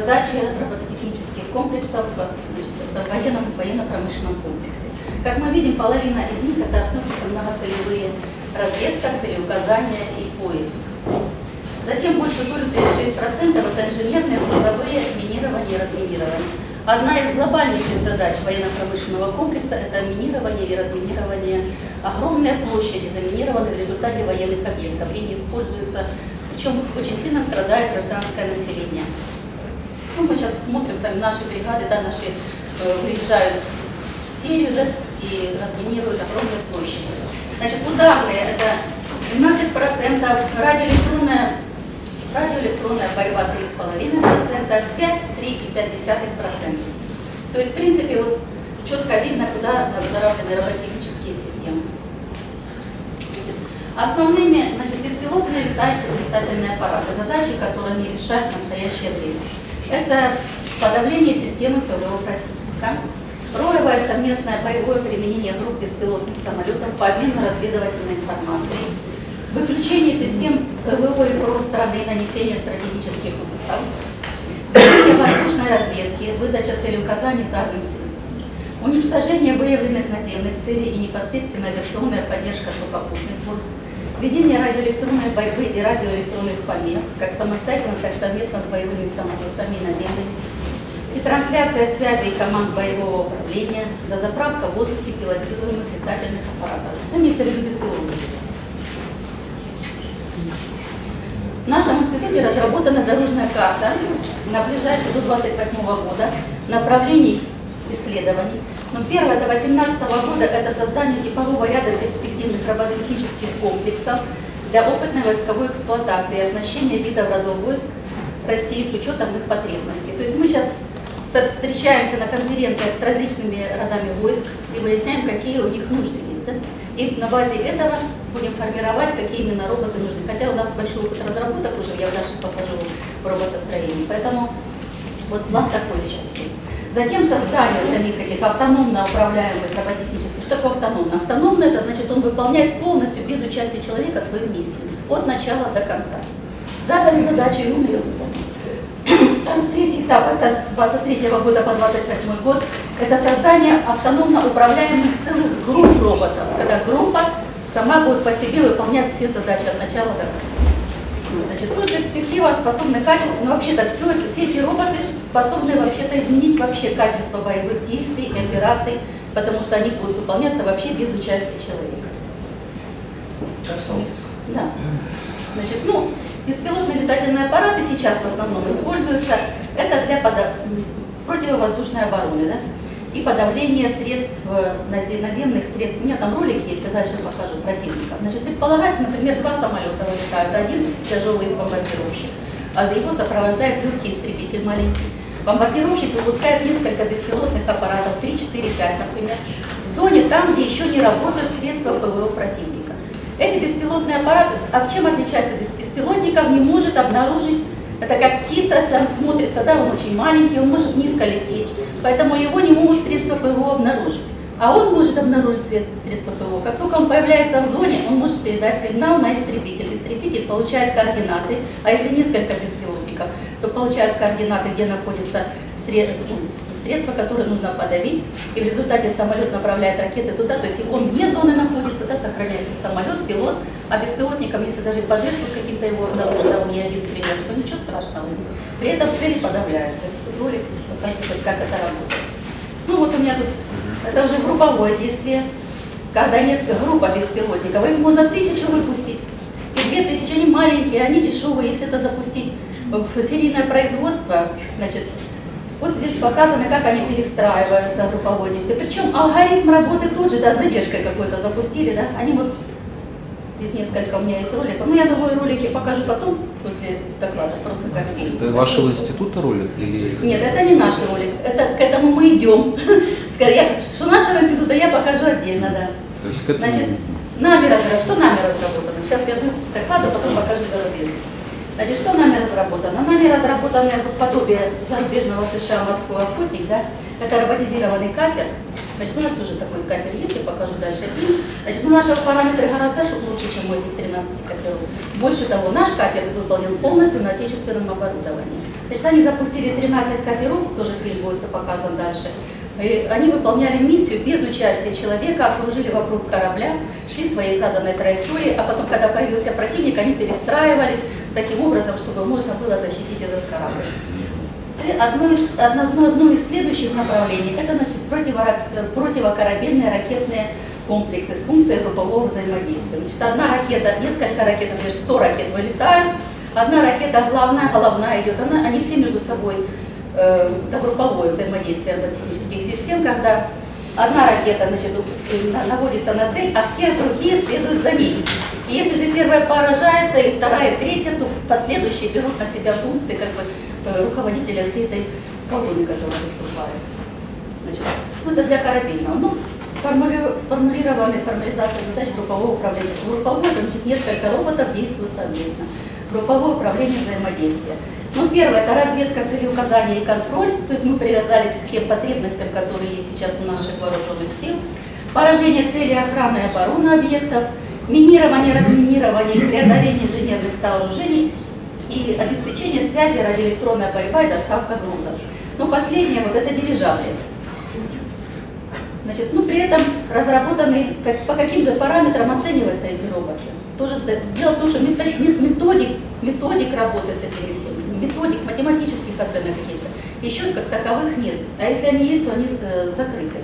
задачи робототехнических комплексов в военном, военно-промышленном комплексе. Как мы видим, половина из них это относятся многоцелевые разведка, целеуказания и поиск. Затем больше долю 36% это инженерные, грузовые, минирование и разминирование. Одна из глобальнейших задач военно-промышленного комплекса – это минирование и разминирование. Огромные площади заминированы в результате военных объектов и не используются, причем очень сильно страдает гражданское население. Ну, мы сейчас смотрим сами наши бригады, да, наши э, приезжают в Сирию да, и разминируют огромные площади. Значит, ударные – это 12%, радиоэлектронная радиоэлектронная борьба 3,5%, связь 3,5%. То есть, в принципе, вот четко видно, куда направлены роботехнические системы. Основными, значит, беспилотные летательные аппараты, задачи, которые они решают в настоящее время. Это подавление системы ПВО противника, роевое совместное боевое применение групп беспилотных самолетов по обмену разведывательной информацией, выключение систем ПВО и ПРО страны, нанесение стратегических ударов, ведение воздушной разведки, выдача целеуказаний ударным средством, уничтожение выявленных наземных целей и непосредственно авиационная поддержка сухопутных войск, ведение радиоэлектронной борьбы и радиоэлектронных помех, как самостоятельно, так и совместно с боевыми самолетами и наземными, и трансляция связей команд боевого управления, дозаправка в воздухе пилотируемых летательных аппаратов. Ну, имеется в виду беспилотники. В нашем институте разработана дорожная карта на ближайшие до 28 года направлений исследований. Но первое до 2018 года это создание типового ряда перспективных робототехнических комплексов для опытной войсковой эксплуатации и оснащения видов родов войск России с учетом их потребностей. То есть мы сейчас встречаемся на конференциях с различными родами войск и выясняем, какие у них нужды есть. Да? И на базе этого будем формировать, какие именно роботы нужны. Хотя у нас большой опыт разработок уже, я дальше покажу в роботостроении. Поэтому вот план такой сейчас. Затем создание самих этих автономно управляемых роботехнических. Что такое автономно? Автономно это значит, он выполняет полностью без участия человека свою миссию. От начала до конца. Задали задачу, и он ее выполнил. Третий этап, это с 23 года по 28 год, это создание автономно управляемых целых групп роботов, когда группа сама будет по себе выполнять все задачи от начала до конца. Значит, тут перспектива способны качественно, вообще-то все, все эти роботы способны вообще-то изменить вообще качество боевых действий и операций, потому что они будут выполняться вообще без участия человека. Да. Значит, ну, беспилотные летательные аппараты сейчас в основном используются, это для противовоздушной обороны, да? И подавление средств, э, наземных средств. У меня там ролик есть, я дальше покажу противника. Значит, предполагается, например, два самолета вылетают, один тяжелый бомбардировщик, а его сопровождает легкий истребитель маленький. Бомбардировщик выпускает несколько беспилотных аппаратов, 3, 4, 5, например, в зоне там, где еще не работают средства ПВО противника. Эти беспилотные аппараты, а чем отличается беспилотников, не может обнаружить это как птица, он смотрится, да, он очень маленький, он может низко лететь, поэтому его не могут средства ПВО обнаружить. А он может обнаружить средства ПВО. Как только он появляется в зоне, он может передать сигнал на истребитель. Истребитель получает координаты, а если несколько беспилотников, то получают координаты, где находятся средства, ну, средства, которые нужно подавить, и в результате самолет направляет ракеты туда, то есть он вне зоны находится, да, сохраняется самолет, пилот, а беспилотником, если даже пожертвуют каким-то его он не один пример, то ничего страшного. При этом цели подавляются. Ролик покажу, как это работает. Ну вот у меня тут, это уже групповое действие, когда несколько групп беспилотников, их можно тысячу выпустить. И две тысячи, они маленькие, они дешевые, если это запустить в серийное производство, значит, вот здесь показано, как они перестраиваются групповое действие. Причем алгоритм работы тот же, да, с задержкой какой-то запустили, да, они вот, здесь несколько у меня есть роликов, ну я думаю, ролики покажу потом, после доклада, просто как фильм. Это вашего института ролик? Или... Нет, это не наш ролик, это к этому мы идем. Скорее, что нашего института я покажу отдельно, да. То есть к этому... Значит, нами разработано, что нами разработано? Сейчас я вернусь к докладу, потом покажу зарубежный. Значит, что нами разработано? Нами разработано подобие зарубежного США морской охотник, да? Это роботизированный катер, Значит, у нас тоже такой катер есть, я покажу дальше фильм. Значит, ну, наши параметры гораздо лучше, чем у этих 13 катеров. Больше того, наш катер выполнен полностью на отечественном оборудовании. Значит, они запустили 13 катеров, тоже фильм будет показан дальше. И они выполняли миссию без участия человека, окружили вокруг корабля, шли своей заданной траекторией, а потом, когда появился противник, они перестраивались таким образом, чтобы можно было защитить этот корабль. Одно из, одно, одно из следующих направлений – это значит, противокорабельные ракетные комплексы с функцией группового взаимодействия. Значит, одна ракета, несколько ракет, например, 100 ракет вылетают, одна ракета главная, головная идет, она, они все между собой, э, это групповое взаимодействие роботехнических систем, когда одна ракета значит, наводится на цель, а все другие следуют за ней. И если же первая поражается, и вторая, и третья, то последующие берут на себя функции как бы, э, руководителя всей этой колонны, которая выступает. Значит, ну, это для корабельного. Ну, сформулирована формализация задач группового управления. Групповое, значит, несколько роботов действуют совместно. Групповое управление взаимодействия. Ну, первое, это разведка целеуказания и контроль, то есть мы привязались к тем потребностям, которые есть сейчас у наших вооруженных сил. Поражение цели охраны и обороны объектов, минирование, разминирование преодоление инженерных сооружений и обеспечение связи, радиоэлектронная борьба и доставка грузов. Но последнее, вот это дирижабли. Значит, ну, при этом разработаны, как, по каким же параметрам оценивают эти роботы. Тоже, дело в том, что методик, методик работы с этими всеми, методик математических оценок каких-то, еще как таковых нет. А если они есть, то они э, закрыты.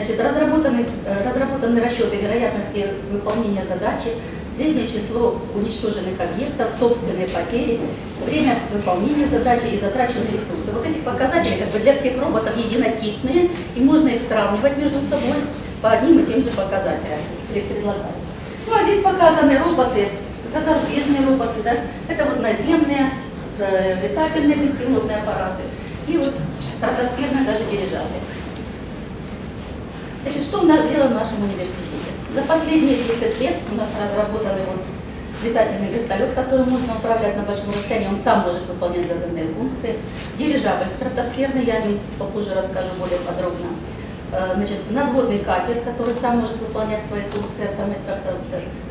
Значит, разработаны, э, разработаны расчеты вероятности выполнения задачи, среднее число уничтоженных объектов, собственные потери, время выполнения задачи и затраченные ресурсы. Вот эти показатели как бы для всех роботов единотипные, и можно их сравнивать между собой по одним и тем же показателям предлагается. Ну а здесь показаны роботы, это зарубежные роботы, да? это вот наземные, э, летательные беспилотные аппараты и вот стратосферные даже дирижабли. Значит, что у нас сделано в нашем университете? За последние 10 лет у нас разработанный вот летательный вертолет, который можно управлять на большом расстоянии, он сам может выполнять заданные функции. Дирижабль стратосферный, я о нем попозже расскажу более подробно. Э, значит, надводный катер, который сам может выполнять свои функции,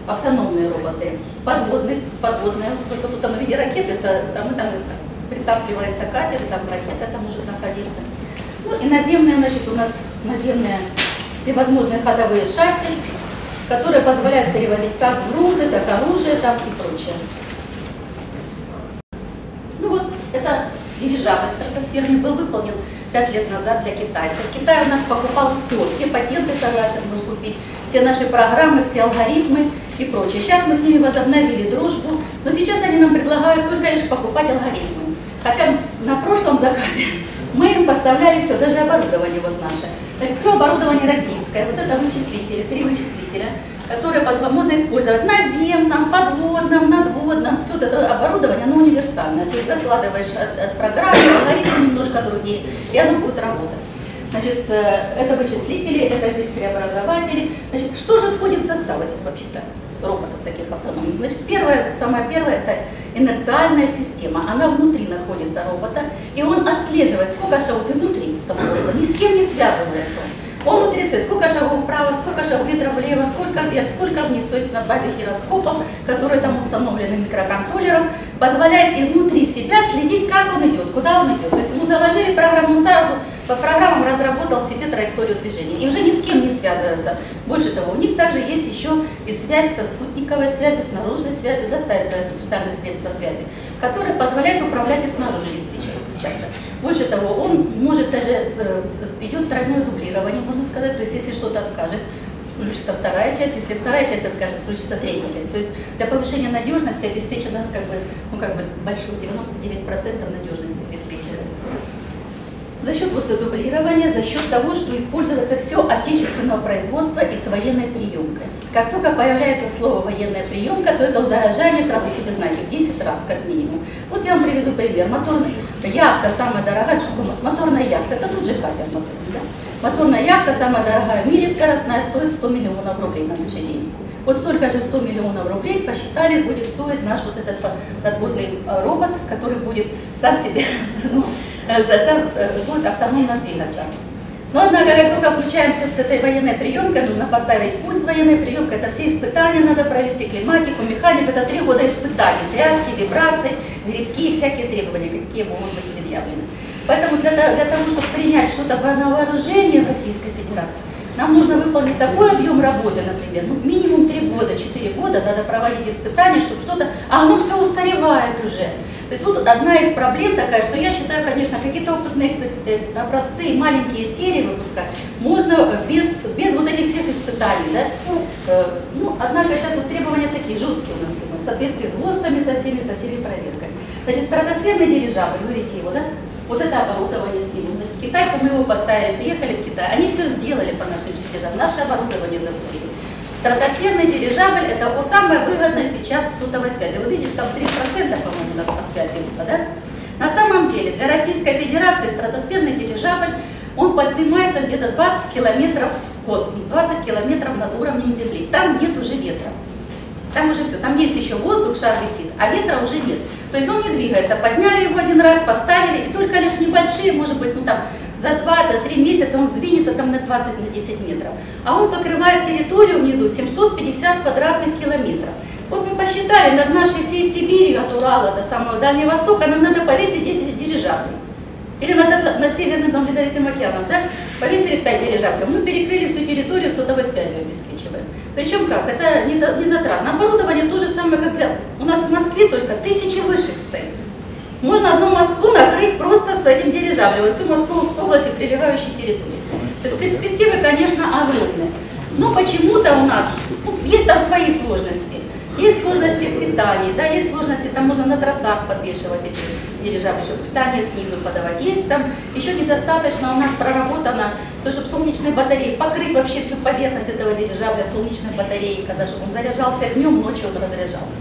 автономные роботы, подводный, подводное устройство, тут там в виде ракеты, мы там притапливается катер, там ракета там может находиться. Ну и наземная, значит, у нас наземная всевозможные ходовые шасси, которые позволяют перевозить как грузы, так оружие там и прочее. Ну вот, это дирижабль стратосферный был выполнен пять лет назад для китайцев. Китай у нас покупал все, все патенты согласен был купить, все наши программы, все алгоритмы и прочее. Сейчас мы с ними возобновили дружбу, но сейчас они нам предлагают только лишь покупать алгоритмы. Хотя на прошлом заказе мы им поставляли все, даже оборудование вот наше. Значит, все оборудование российское, вот это вычислители, три вычислителя, которые можно использовать наземном, подводном, надводном, все это оборудование, оно универсальное. Ты закладываешь от, от программы, алгоритмы немножко другие, и оно будет работать. Значит, э, это вычислители, это здесь преобразователи. Значит, что же входит в состав этих вообще-то роботов таких автономных? Значит, первое, самое первое, это инерциальная система. Она внутри находится робота, и он отслеживает, сколько шагов внутри самого ни с кем не связывается он. Он утрясает, сколько шагов вправо, сколько шагов метров влево, сколько вверх, сколько вниз, то есть на базе гироскопов, которые там установлены микроконтроллером, позволяет изнутри себя следить, как он идет, куда он идет. То есть ему заложили программу сразу, по программам разработал себе траекторию движения. И уже ни с кем не связывается. Больше того, у них также есть еще и связь со спутниковой связью, с наружной связью, да, ставятся специальные средства связи, которые позволяют управлять и снаружи диспетчеру включаться. Больше того, он может даже, э, идет тройное дублирование, можно сказать, то есть если что-то откажет, включится вторая часть, если вторая часть откажет, включится третья часть. То есть для повышения надежности обеспечено как бы, ну, как бы большое 99% надежности за счет вот дублирования, за счет того, что используется все отечественного производства и с военной приемкой. Как только появляется слово военная приемка, то это удорожание, сразу себе знаете, в 10 раз как минимум. Вот я вам приведу пример. Моторная яхта самая дорогая, что моторная яхта, это тут же катер моторный, да? Моторная яхта самая дорогая в мире, скоростная, стоит 100 миллионов рублей на наши деньги. Вот столько же 100 миллионов рублей посчитали, будет стоить наш вот этот надводный робот, который будет сам себе ну, Э, будет автономно двигаться. Но однако, как только включаемся с этой военной приемкой, нужно поставить пульс военной приемкой, это все испытания надо провести, климатику, механику, это три года испытаний, тряски, вибрации, грибки и всякие требования, какие могут быть предъявлены. Поэтому для, для того, чтобы принять что-то на вооружение Российской Федерации, нам нужно выполнить такой объем работы, например, ну, минимум 3 года, 4 года надо проводить испытания, чтобы что-то, а оно все устаревает уже. То есть вот одна из проблем такая, что я считаю, конечно, какие-то опытные э, образцы, маленькие серии выпускать можно э, без, без вот этих всех испытаний, да? Э, ну, однако сейчас вот требования такие жесткие у нас, в соответствии с ГОСТами, со всеми, со всеми проверками. Значит, стратосферный дирижабль, вы видите его, да? Вот это оборудование с ним. Значит, китайцы мы его поставили, приехали в Китай. Они все сделали по нашим чертежам. Наше оборудование закупили. Стратосферный дирижабль – это самое выгодное сейчас в сотовой связи. Вы видите, там 3%, по-моему, у нас по связи было, да? На самом деле, для Российской Федерации стратосферный дирижабль, он поднимается где-то 20 километров в космос, 20 километров над уровнем Земли. Там нет уже ветра. Там уже все. Там есть еще воздух, шар висит, а ветра уже нет. То есть он не двигается. Подняли его один раз, поставили, и только лишь небольшие, может быть, ну там за 2-3 месяца он сдвинется там на 20 на 10 метров. А он покрывает территорию внизу 750 квадратных километров. Вот мы посчитали, над нашей всей Сибирью, от Урала до самого Дальнего Востока, нам надо повесить 10 дирижаблей. Или над, над Северным там, Ледовитым океаном, да? Повесили 5 дирижаблей. Мы перекрыли всю территорию сотовой связью обеспечиваем. Причем как? Это не, не затратно. Оборудование то же самое, как для... У нас в Москве только тысячи вышек стоит. Можно одну Москву накрыть просто с этим дирижаблем, всю Московскую область и прилегающие территории. То есть перспективы, конечно, огромные. Но почему-то у нас, ну, есть там свои сложности. Есть сложности в питании, да, есть сложности, там можно на трассах подвешивать эти дирижабли, чтобы питание снизу подавать. Есть там еще недостаточно у нас проработано, то, чтобы солнечные батареи, покрыть вообще всю поверхность этого дирижабля солнечной батареей, когда чтобы он заряжался днем, ночью он разряжался.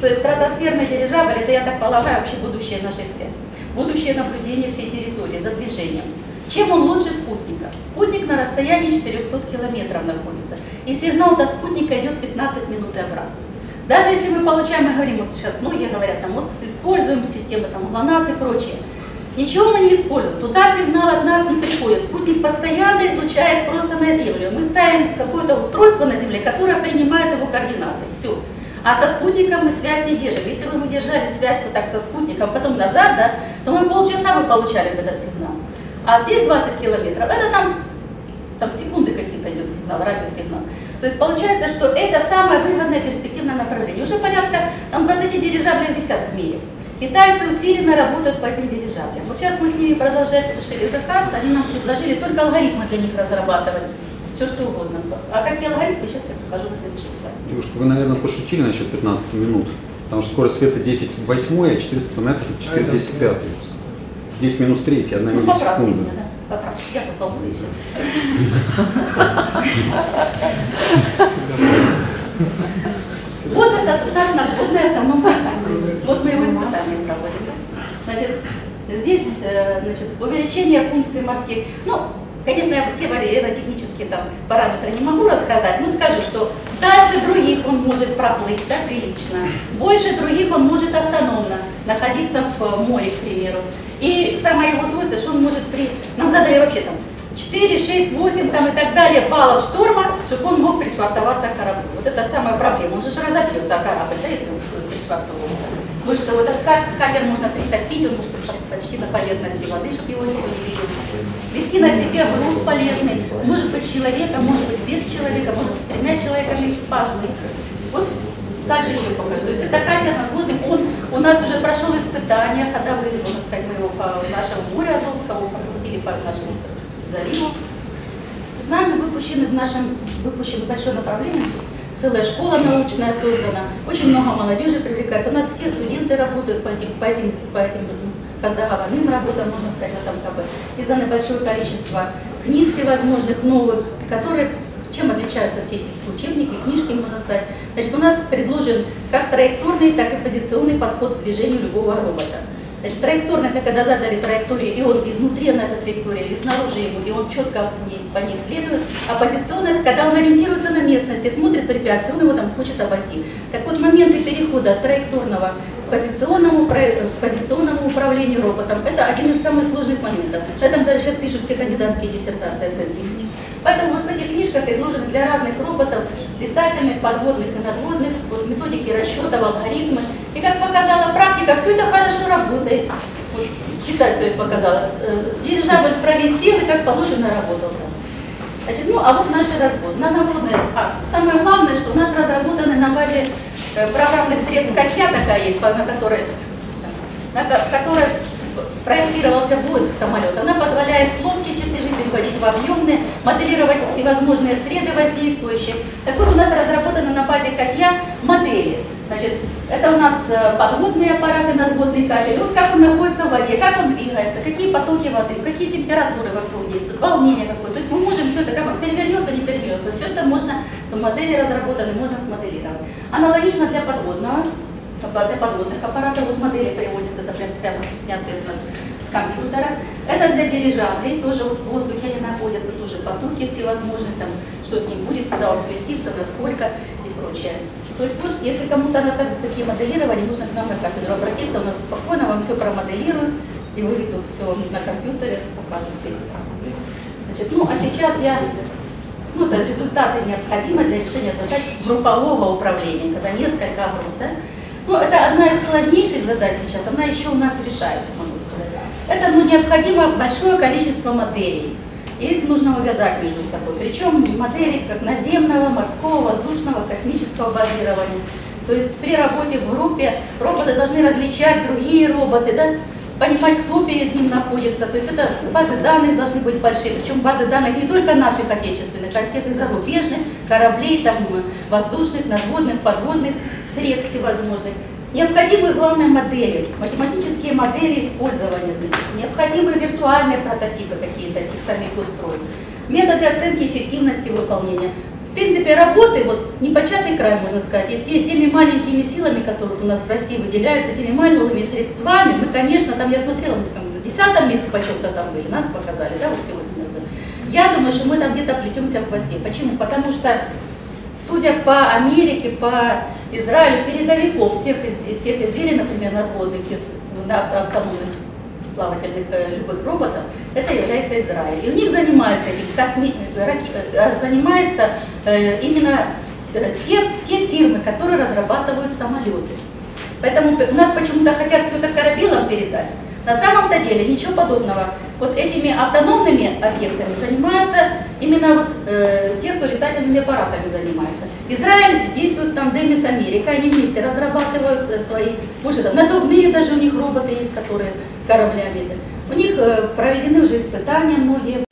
То есть стратосферный дирижабль, это, я так полагаю, вообще будущее нашей связи. Будущее наблюдение всей территории за движением. Чем он лучше спутника? Спутник на расстоянии 400 километров находится. И сигнал до спутника идет 15 минут и обратно. Даже если мы получаем, мы говорим, вот сейчас многие говорят, там, вот используем системы, там, ГЛОНАСС и прочее. Ничего мы не используем. Туда сигнал от нас не приходит. Спутник постоянно излучает просто на Землю. Мы ставим какое-то устройство на Земле, которое принимает его координаты. Все. А со спутником мы связь не держим. Если бы мы держали связь вот так со спутником, потом назад, да, то мы полчаса бы получали бы этот сигнал. А здесь 20 километров, это там, там секунды какие-то идет сигнал, радиосигнал. То есть получается, что это самое выгодное перспективное направление. Уже порядка там 20 дирижаблей висят в мире. Китайцы усиленно работают по этим дирижаблям. Вот сейчас мы с ними продолжаем, решили заказ, они нам предложили только алгоритмы для них разрабатывать. Все что угодно. А какие алгоритмы, сейчас я покажу на следующий слайд. Девушка, вы, наверное, пошутили насчет 15 минут. Потому что скорость света 10 8, а 400 км 4 10 5. 10 минус 3, 1 ну, миллисекунда. Меня, я попробую. Вот это у нас автономная Вот мы его испытания проводим. Значит, здесь э, значит, увеличение функций морских. Ну, конечно, я все аэротехнические там параметры не могу рассказать, но скажу, что дальше других он может проплыть, да, прилично. Больше других он может море, к примеру. И самое его свойство, что он может при... Нам задали вообще там 4, 6, 8 там, и так далее баллов шторма, чтобы он мог пришвартоваться к кораблю. Вот это самая проблема. Он же разобьется о корабль, да, если он будет пришвартовываться. Больше того, этот катер можно притопить, он может почти на поверхности воды, чтобы его никто не видел. Вести на себе груз полезный, может быть человека, может быть без человека, может с тремя человеками экипажем. Вот дальше еще покажу. То есть это катер надводный, он у нас уже прошел испытания ходовые, можно сказать, мы его по нашему морю Азовскому пропустили по нашему заливу. Нами выпущены в нашем выпущено большое направление, целая школа научная создана, очень много молодежи привлекается. У нас все студенты работают по этим, по этим, по этим договорным работам, можно сказать, в этом КБ. Из-за небольшого количества книг всевозможных новых, которые чем отличаются все эти учебники, книжки, можно сказать. Значит, у нас предложен как траекторный, так и позиционный подход к движению любого робота. Значит, траекторный, это когда задали траекторию, и он изнутри на этой траектории, или снаружи ему, и он четко по ней, следует. А позиционный, это когда он ориентируется на местности, смотрит препятствия, он его там хочет обойти. Так вот, моменты перехода от траекторного позиционному, про- позиционному управлению роботом. Это один из самых сложных моментов. На этом даже сейчас пишут все кандидатские диссертации оценки. Поэтому вот в этих книжках изложены для разных роботов, летательных, подводных и надводных, вот методики расчетов, алгоритмы. И как показала практика, все это хорошо работает. Вот, китайцам показалось. Э, Дирижабль провисел и как положено работал. Значит, ну, а вот наши разбор. Нанаводные. А, самое главное, что у нас разработаны на базе э, программных средств «Катя» такая есть, на которой, на ко- которой проектировался Боинг самолет. Она позволяет плоские переводить в объемные, моделировать всевозможные среды воздействующие. Так вот, у нас разработаны на базе «Катя» модели. Значит, это у нас э, подводные аппараты, надводные катер. Вот как он находится в воде, как он двигается, какие потоки воды, какие температуры вокруг действуют, волнение какое. То есть мы можем все это, как он перевернется, не перевернется. Все это можно, модели разработаны, можно смоделировать. Аналогично для подводного, для подводных аппаратов. Вот модели приводятся, это прям прямо снятые у нас компьютера. Это для дирижаблей, тоже вот в воздухе они находятся, тоже потоки всевозможные, там, что с ним будет, куда он сместится, насколько и прочее. То есть вот, если кому-то надо такие моделирования, нужно к нам на кафедру обратиться, у нас спокойно вам все промоделируют и выведут все на компьютере, покажут все. Значит, ну а сейчас я, ну это результаты необходимы для решения задач группового управления, когда несколько групп, да? Ну это одна из сложнейших задач сейчас, она еще у нас решается. Это ну, необходимо большое количество моделей. И нужно увязать между собой. Причем модели как наземного, морского, воздушного, космического базирования. То есть при работе в группе роботы должны различать другие роботы, да? понимать, кто перед ним находится. То есть это базы данных должны быть большие. Причем базы данных не только наших отечественных, а всех и зарубежных, кораблей, там, воздушных, надводных, подводных средств всевозможных. Необходимы, главное, модели, математические модели использования, значит, необходимы виртуальные прототипы какие-то этих самих устройств, методы оценки эффективности выполнения. В принципе, работы, вот непочатый край, можно сказать, и те- теми маленькими силами, которые у нас в России выделяются, теми малыми средствами, мы, конечно, там, я смотрела, мы там на десятом месте почем-то там были, нас показали, да, вот сегодня. Я думаю, что мы там где-то плетемся в хвосте. Почему? Потому что Судя по Америке, по Израилю, передовиков всех, из- всех изделий, например, надводных, из- на авто- автономных плавательных э, любых роботов, это является Израиль. И у них занимаются этим косми... э, раки- э, занимаются э, именно те, те фирмы, которые разрабатывают самолеты. Поэтому у нас почему-то хотят все это корабелам передать. На самом-то деле ничего подобного. Вот этими автономными объектами занимаются именно вот, э, те, кто летательными аппаратами занимается. Израиль действует в тандеме с Америкой, они вместе разрабатывают э, свои, может, там, надувные даже у них роботы есть, которые кораблями. У них э, проведены уже испытания многие.